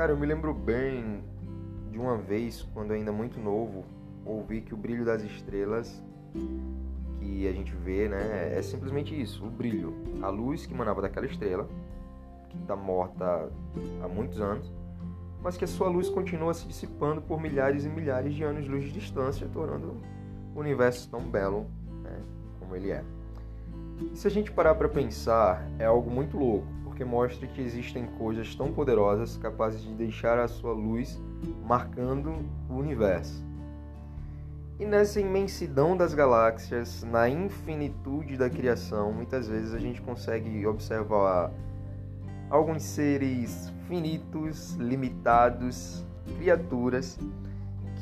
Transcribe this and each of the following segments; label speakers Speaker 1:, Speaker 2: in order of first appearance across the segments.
Speaker 1: Cara, eu me lembro bem de uma vez, quando ainda muito novo, ouvi que o brilho das estrelas que a gente vê, né, é simplesmente isso, o brilho, a luz que emanava daquela estrela, que está morta há muitos anos, mas que a sua luz continua se dissipando por milhares e milhares de anos-luz de distância, tornando o universo tão belo né, como ele é. E se a gente parar para pensar, é algo muito louco, mostra que existem coisas tão poderosas capazes de deixar a sua luz marcando o universo. E nessa imensidão das galáxias, na infinitude da criação, muitas vezes a gente consegue observar alguns seres finitos, limitados, criaturas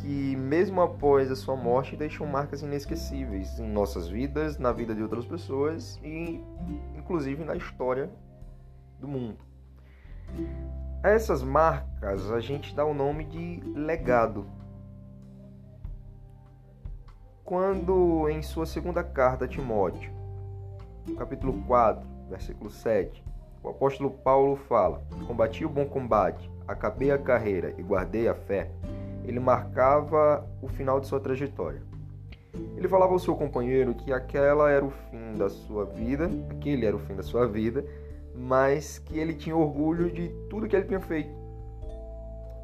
Speaker 1: que, mesmo após a sua morte, deixam marcas inesquecíveis em nossas vidas, na vida de outras pessoas e, inclusive, na história do mundo. A essas marcas a gente dá o nome de legado quando em sua segunda carta a Timóteo, capítulo 4, versículo 7, o apóstolo Paulo fala: Combati o bom combate, acabei a carreira e guardei a fé. Ele marcava o final de sua trajetória. Ele falava ao seu companheiro que aquela era o fim da sua vida, aquele era o fim da sua vida, mas que ele tinha orgulho de tudo que ele tinha feito.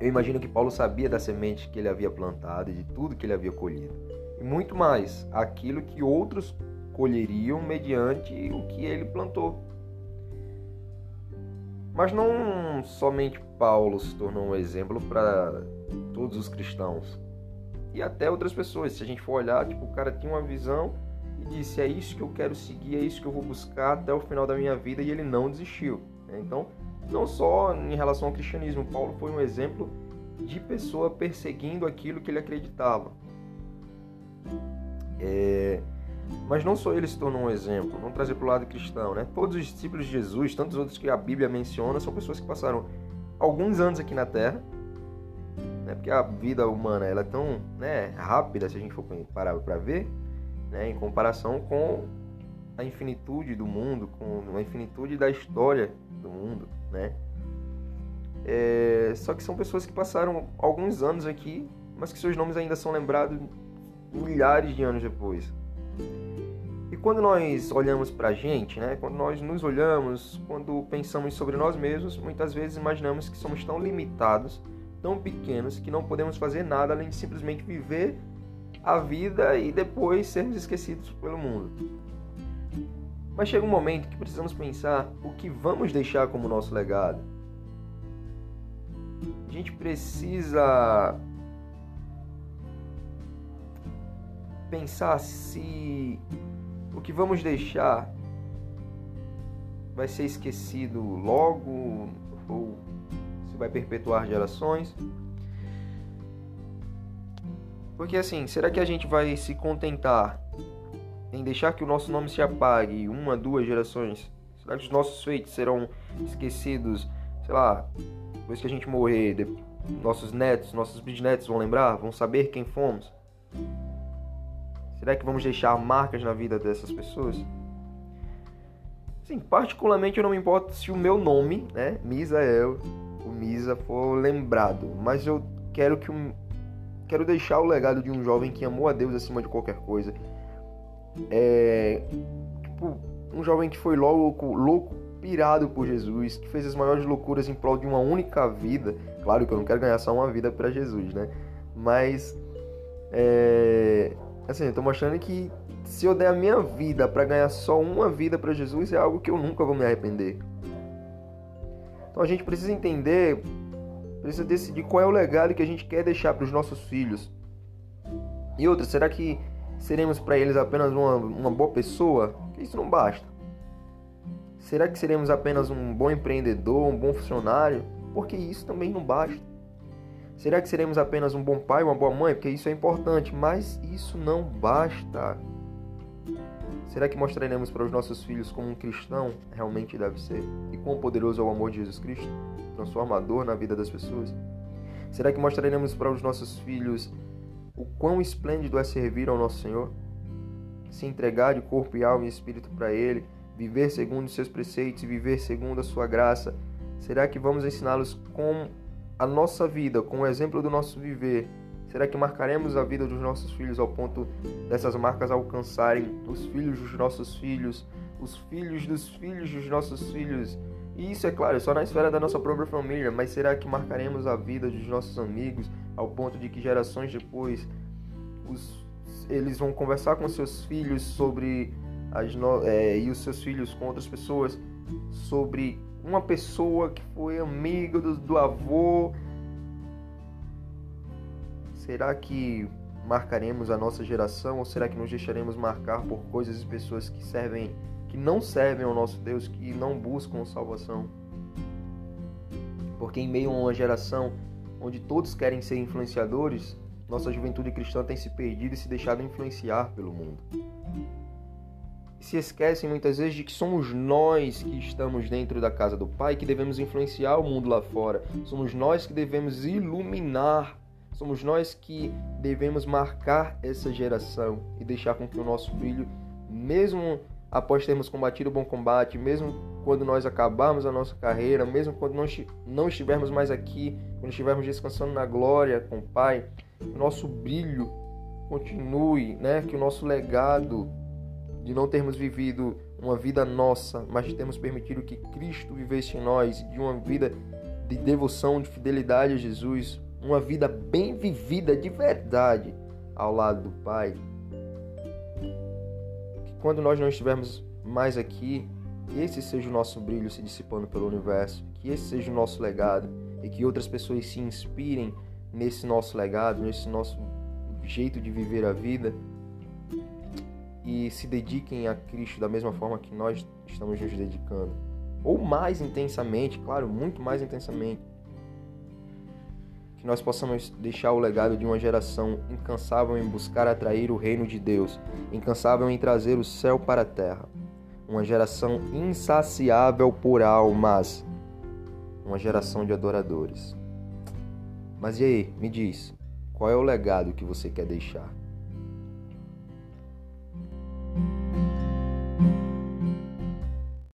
Speaker 1: Eu imagino que Paulo sabia da semente que ele havia plantado e de tudo que ele havia colhido e muito mais aquilo que outros colheriam mediante o que ele plantou. Mas não somente Paulo se tornou um exemplo para todos os cristãos e até outras pessoas. Se a gente for olhar, tipo, o cara tinha uma visão e disse: É isso que eu quero seguir, é isso que eu vou buscar até o final da minha vida, e ele não desistiu. Né? Então, não só em relação ao cristianismo, Paulo foi um exemplo de pessoa perseguindo aquilo que ele acreditava. É, mas não só ele se tornou um exemplo, vamos trazer para o lado cristão, né? Todos os discípulos de Jesus, tantos outros que a Bíblia menciona, são pessoas que passaram alguns anos aqui na Terra, né? Porque a vida humana ela é tão né, rápida, se a gente for parar para ver, né? Em comparação com a infinitude do mundo, com a infinitude da história do mundo, né? É, só que são pessoas que passaram alguns anos aqui, mas que seus nomes ainda são lembrados milhares de anos depois. E quando nós olhamos para a gente, né, quando nós nos olhamos, quando pensamos sobre nós mesmos, muitas vezes imaginamos que somos tão limitados, tão pequenos, que não podemos fazer nada além de simplesmente viver a vida e depois sermos esquecidos pelo mundo. Mas chega um momento que precisamos pensar o que vamos deixar como nosso legado. A gente precisa pensar se o que vamos deixar vai ser esquecido logo ou se vai perpetuar gerações. Porque assim, será que a gente vai se contentar em deixar que o nosso nome se apague uma, duas gerações? Será que os nossos feitos serão esquecidos, sei lá, depois que a gente morrer, nossos netos, nossos bisnetos vão lembrar, vão saber quem fomos? Será que vamos deixar marcas na vida dessas pessoas? Sim, particularmente eu não me importo se o meu nome, né, Misael, o Misa, for lembrado, mas eu quero que um, quero deixar o legado de um jovem que amou a Deus acima de qualquer coisa. É, tipo, um jovem que foi louco, louco, pirado por Jesus, que fez as maiores loucuras em prol de uma única vida. Claro que eu não quero ganhar só uma vida para Jesus, né? Mas é, Assim, eu tô mostrando que se eu der a minha vida para ganhar só uma vida para Jesus, é algo que eu nunca vou me arrepender. Então a gente precisa entender, precisa decidir qual é o legado que a gente quer deixar para os nossos filhos. E outra, será que seremos para eles apenas uma, uma boa pessoa? Isso não basta. Será que seremos apenas um bom empreendedor, um bom funcionário? Porque isso também não basta. Será que seremos apenas um bom pai, uma boa mãe? Porque isso é importante, mas isso não basta. Será que mostraremos para os nossos filhos como um cristão realmente deve ser? E quão poderoso é o amor de Jesus Cristo, transformador na vida das pessoas? Será que mostraremos para os nossos filhos o quão esplêndido é servir ao nosso Senhor? Se entregar de corpo e alma e espírito para Ele, viver segundo os seus preceitos e viver segundo a sua graça? Será que vamos ensiná-los como a nossa vida com o exemplo do nosso viver, será que marcaremos a vida dos nossos filhos ao ponto dessas marcas alcançarem os filhos dos nossos filhos, os filhos dos filhos dos nossos filhos? E isso é claro, só na esfera da nossa própria família, mas será que marcaremos a vida dos nossos amigos ao ponto de que gerações depois os, eles vão conversar com seus filhos sobre as no, é, e os seus filhos com outras pessoas sobre uma pessoa que foi amiga do, do avô? Será que marcaremos a nossa geração ou será que nos deixaremos marcar por coisas e pessoas que servem que não servem ao nosso Deus, que não buscam salvação. Porque em meio a uma geração onde todos querem ser influenciadores, nossa juventude cristã tem se perdido e se deixado influenciar pelo mundo. Se esquecem muitas vezes de que somos nós que estamos dentro da casa do Pai que devemos influenciar o mundo lá fora. Somos nós que devemos iluminar. Somos nós que devemos marcar essa geração e deixar com que o nosso brilho, mesmo após termos combatido o bom combate, mesmo quando nós acabarmos a nossa carreira, mesmo quando não estivermos mais aqui, quando estivermos descansando na glória com o Pai, o nosso brilho continue, né? que o nosso legado de não termos vivido uma vida nossa, mas de termos permitido que Cristo vivesse em nós, de uma vida de devoção, de fidelidade a Jesus, uma vida bem vivida de verdade ao lado do Pai, quando nós não estivermos mais aqui, esse seja o nosso brilho se dissipando pelo universo, que esse seja o nosso legado e que outras pessoas se inspirem nesse nosso legado, nesse nosso jeito de viver a vida e se dediquem a Cristo da mesma forma que nós estamos nos dedicando, ou mais intensamente, claro, muito mais intensamente que nós possamos deixar o legado de uma geração incansável em buscar atrair o reino de Deus, incansável em trazer o céu para a terra. Uma geração insaciável por almas, uma geração de adoradores. Mas e aí, me diz, qual é o legado que você quer deixar?